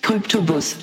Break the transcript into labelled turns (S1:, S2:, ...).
S1: Kryptobus